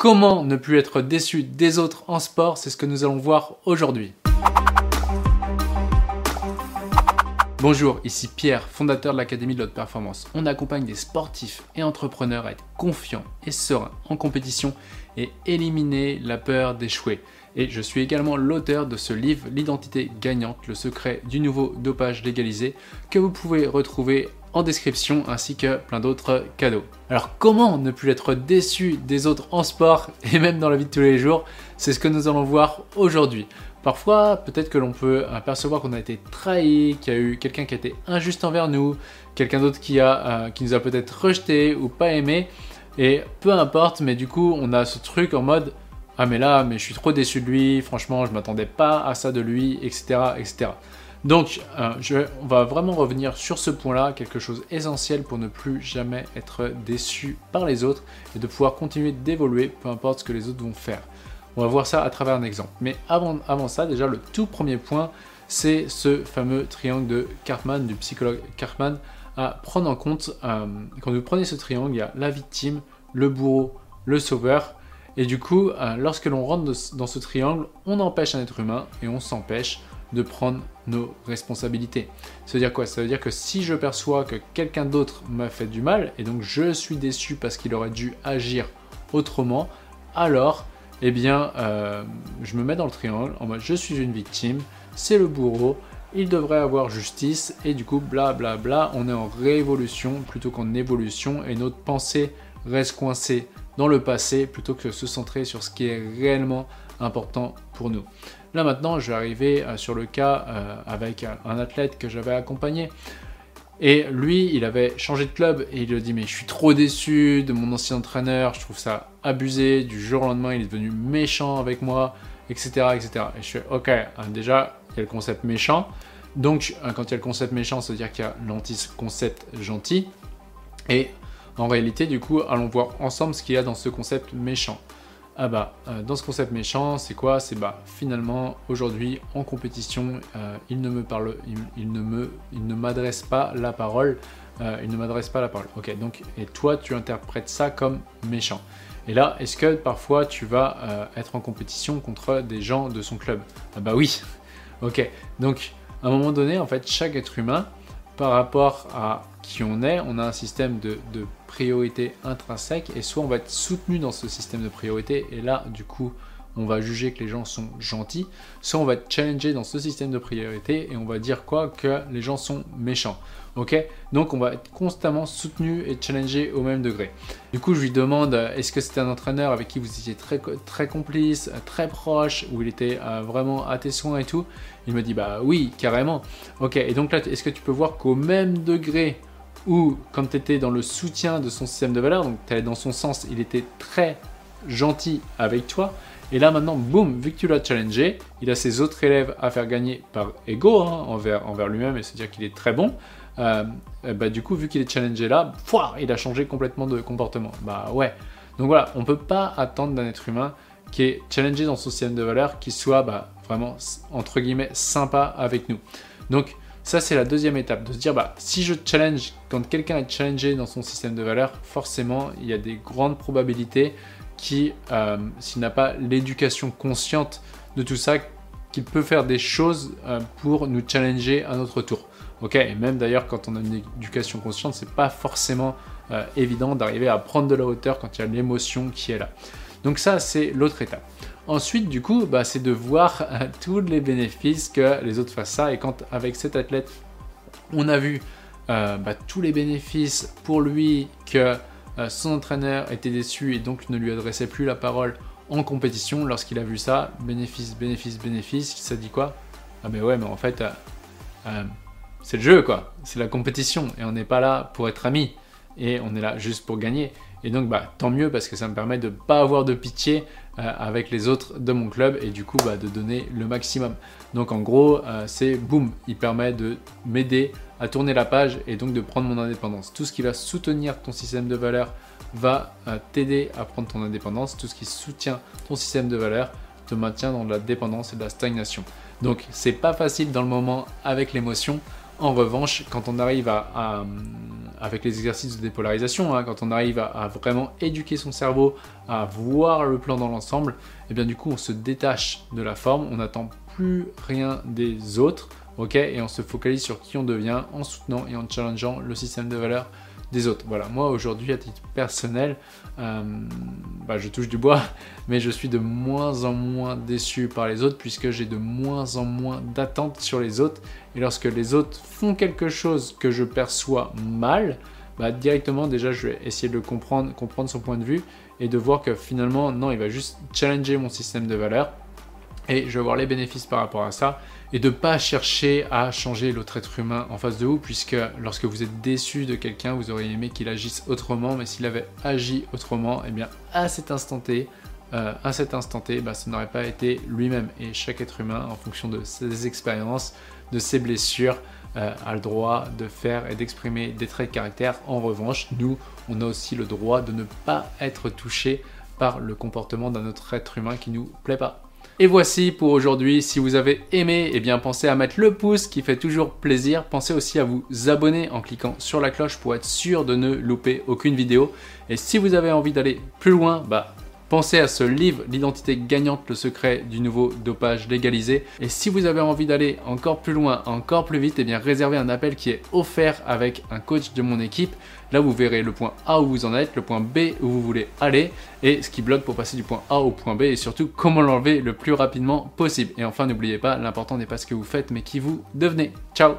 Comment ne plus être déçu des autres en sport C'est ce que nous allons voir aujourd'hui. Bonjour, ici Pierre, fondateur de l'Académie de l'Haute Performance. On accompagne des sportifs et entrepreneurs à être confiants et sereins en compétition et éliminer la peur d'échouer. Et je suis également l'auteur de ce livre L'identité gagnante, le secret du nouveau dopage légalisé, que vous pouvez retrouver en description ainsi que plein d'autres cadeaux. Alors comment ne plus être déçu des autres en sport et même dans la vie de tous les jours? C'est ce que nous allons voir aujourd'hui. Parfois, peut-être que l'on peut apercevoir qu'on a été trahi, qu'il y a eu quelqu'un qui a été injuste envers nous, quelqu'un d'autre qui, euh, qui nous a peut-être rejeté ou pas aimé, et peu importe, mais du coup, on a ce truc en mode ah mais là, mais je suis trop déçu de lui, franchement, je m'attendais pas à ça de lui, etc., etc. Donc, euh, je, on va vraiment revenir sur ce point-là, quelque chose essentiel pour ne plus jamais être déçu par les autres et de pouvoir continuer d'évoluer, peu importe ce que les autres vont faire. On va voir ça à travers un exemple. Mais avant, ça, déjà, le tout premier point, c'est ce fameux triangle de Cartman, du psychologue Cartman, à prendre en compte. Euh, quand vous prenez ce triangle, il y a la victime, le bourreau, le sauveur. Et du coup, euh, lorsque l'on rentre dans ce triangle, on empêche un être humain et on s'empêche de prendre nos responsabilités. Ça veut dire quoi? Ça veut dire que si je perçois que quelqu'un d'autre m'a fait du mal, et donc je suis déçu parce qu'il aurait dû agir autrement, alors, eh bien, euh, je me mets dans le triangle en mode je suis une victime, c'est le bourreau, il devrait avoir justice, et du coup, bla bla bla, on est en révolution plutôt qu'en évolution, et notre pensée reste coincée dans le passé plutôt que se centrer sur ce qui est réellement important pour nous. Là maintenant, je vais arriver euh, sur le cas euh, avec un athlète que j'avais accompagné. Et lui, il avait changé de club et il a dit mais je suis trop déçu de mon ancien entraîneur, je trouve ça abusé. Du jour au lendemain, il est devenu méchant avec moi, etc., etc. Et je suis ok. Hein, déjà, il y a le concept méchant. Donc, hein, quand il y a le concept méchant, ça veut dire qu'il y a l'anti-concept gentil. Et en réalité, du coup, allons voir ensemble ce qu'il y a dans ce concept méchant ah bah, euh, dans ce concept méchant, c'est quoi? C'est bah, finalement, aujourd'hui, en compétition, euh, il ne me parle, il, ne m'adresse pas la parole, euh, il ne m'adresse pas la parole. Ok, donc, et toi, tu interprètes ça comme méchant. Et là, est-ce que parfois tu vas être en compétition contre des gens de son club? Ah bah oui. ok, donc, à un moment donné, en fait, chaque être humain, par rapport à qui on est, on a un système de, priorité intrinsèque et soit on va être soutenu dans ce système de priorité et là du coup on va juger que les gens sont gentils, soit on va être challengé dans ce système de priorité et on va dire quoi que les gens sont méchants. Ok? Donc on va être constamment soutenu et challengé au même degré. Du coup, je lui demande est-ce que c'était un entraîneur avec qui vous étiez très, très complice, très proche, où il était euh, vraiment à tes soins et tout? Il me dit bah oui, carrément. Ok, et donc là, est-ce que tu peux voir qu'au même degré où, quand tu étais dans le soutien de son système de valeurs, donc tu allais dans son sens, il était très gentil avec toi. Et là maintenant, boum, vu que tu l'as challengé, il a ses autres élèves à faire gagner par ego hein, envers, envers lui-même, et c'est-à-dire qu'il est très bon. Euh, bah, du coup, vu qu'il est challengé là, il a changé complètement de comportement. Bah ouais. Donc voilà, on peut pas attendre d'un être humain qui est challengé dans son système de valeurs, qui soit bah, vraiment, entre guillemets, sympa avec nous. Donc, ça, c'est la deuxième étape, de se dire, bah, si je challenge, quand quelqu'un est challengé dans son système de valeurs, forcément, il y a des grandes probabilités qui, euh, s'il n'a pas l'éducation consciente de tout ça, qu'il peut faire des choses euh, pour nous challenger à notre tour. Ok, et même d'ailleurs quand on a une éducation consciente, c'est pas forcément euh, évident d'arriver à prendre de la hauteur quand il y a l'émotion qui est là. Donc ça, c'est l'autre étape. Ensuite, du coup, bah, c'est de voir euh, tous les bénéfices que les autres fassent ça. Et quand avec cet athlète, on a vu euh, bah, tous les bénéfices pour lui que son entraîneur était déçu et donc ne lui adressait plus la parole en compétition. Lorsqu'il a vu ça, bénéfice, bénéfice, bénéfice, ça dit quoi? Ah mais ouais, mais en fait, c'est le jeu, quoi. C'est la compétition. Et on n'est pas là pour être amis. Et on est là juste pour gagner. Et donc, bah, tant mieux parce que ça me permet de ne pas avoir de pitié euh, avec les autres de mon club et du coup, bah, de donner le maximum. Donc, en gros, euh, c'est boum, il permet de m'aider à tourner la page et donc de prendre mon indépendance. Tout ce qui va soutenir ton système de valeur va euh, t'aider à prendre ton indépendance. Tout ce qui soutient ton système de valeur te maintient dans la dépendance et de la stagnation. Donc, c'est pas facile dans le moment avec l'émotion. En revanche, quand on arrive à, avec les exercices de dépolarisation, hein, quand on arrive à, vraiment éduquer son cerveau, à voir le plan dans l'ensemble, et eh bien du coup on se détache de la forme, on n'attend plus rien des autres, ok, et on se focalise sur qui on devient en soutenant et en challengeant le système de valeurs des autres. Voilà, moi aujourd'hui à titre personnel, euh, bah, je touche du bois, mais je suis de moins en moins déçu par les autres puisque j'ai de moins en moins d'attentes sur les autres. Et lorsque les autres font quelque chose que je perçois mal, bah, directement déjà je vais essayer de comprendre, comprendre son point de vue et de voir que finalement non, il va juste challenger mon système de valeurs et je vais voir les bénéfices par rapport à ça et de ne pas chercher à changer l'autre être humain en face de vous, puisque lorsque vous êtes déçu de quelqu'un, vous auriez aimé qu'il agisse autrement, mais s'il avait agi autrement, eh bien à cet instant T, euh, à cet instant bah, ça n'aurait pas été lui-même. Et chaque être humain, en fonction de ses expériences, de ses blessures, euh, a le droit de faire et d'exprimer des traits de caractère. En revanche, nous, on a aussi le droit de ne pas être touché par le comportement d'un autre être humain qui nous plaît pas. Et voici pour aujourd'hui. Si vous avez aimé, eh bien pensez à mettre le pouce qui fait toujours plaisir. Pensez aussi à vous abonner en cliquant sur la cloche pour être sûr de ne louper aucune vidéo. Et si vous avez envie d'aller plus loin, bah Pensez à ce livre, L'identité gagnante, le secret du nouveau dopage légalisé. Et si vous avez envie d'aller encore plus loin, encore plus vite, eh bien réservez un appel qui est offert avec un coach de mon équipe. Là, vous verrez le point A où vous en êtes, le point B où vous voulez aller, et ce qui bloque pour passer du point A au point B, et surtout comment l'enlever le plus rapidement possible. Et enfin, n'oubliez pas, l'important n'est pas ce que vous faites, mais qui vous devenez. Ciao